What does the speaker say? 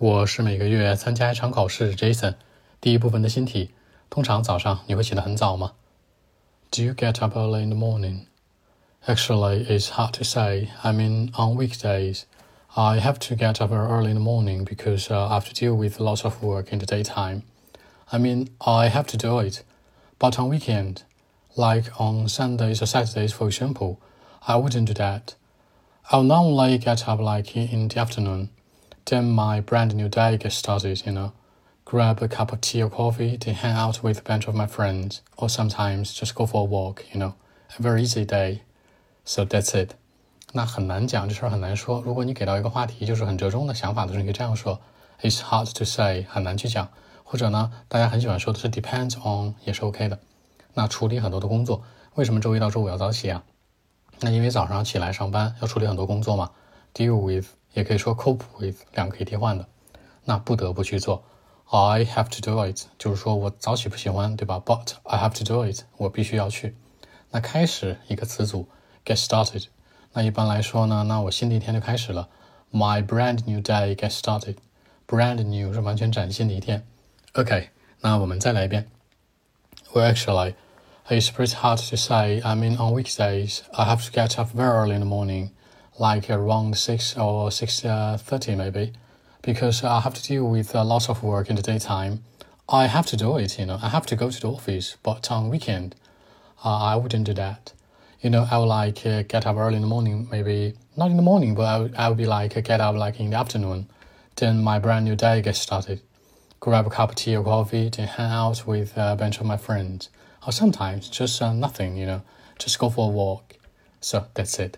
我是每个月参加一场考试，Jason。第一部分的新题，通常早上你会起得很早吗？Do you get up early in the morning? Actually, it's hard to say. I mean, on weekdays, I have to get up early in the morning because uh, I have to deal with lots of work in the daytime. I mean, I have to do it. But on weekend, like on Sundays or Saturdays, for example, I wouldn't do that. I'll normally get up like in the afternoon. Then my brand new day gets started, you know. Grab a cup of tea or coffee to hang out with a bunch of my friends, or sometimes just go for a walk, you know. A very easy day. So that's it. 那很难讲，这事儿很难说。如果你给到一个话题，就是很折中的想法的时候，你可以这样说：It's hard to say，很难去讲。或者呢，大家很喜欢说的是 depends on，也是 OK 的。那处理很多的工作，为什么周一到周五要早起啊？那因为早上起来上班要处理很多工作嘛。Deal with 也可以说 cope with，两个可以替换的。那不得不去做，I have to do it，就是说我早起不喜欢，对吧？But I have to do it，我必须要去。那开始一个词组 get started。那一般来说呢，那我新的一天就开始了。My brand new day get started。Brand new 是完全崭新的一天。OK，那我们再来一遍。Well, actually, it's pretty hard to say. I mean, on weekdays, I have to get up very early in the morning, like around six or six uh, maybe, because I have to deal with a lot of work in the daytime. I have to do it, you know. I have to go to the office, but on weekend, uh, I wouldn't do that you know, I would like uh, get up early in the morning, maybe not in the morning, but I would, I would be like uh, get up like in the afternoon. Then my brand new day gets started. Grab a cup of tea or coffee, then hang out with a bunch of my friends. Or sometimes just uh, nothing, you know, just go for a walk. So that's it.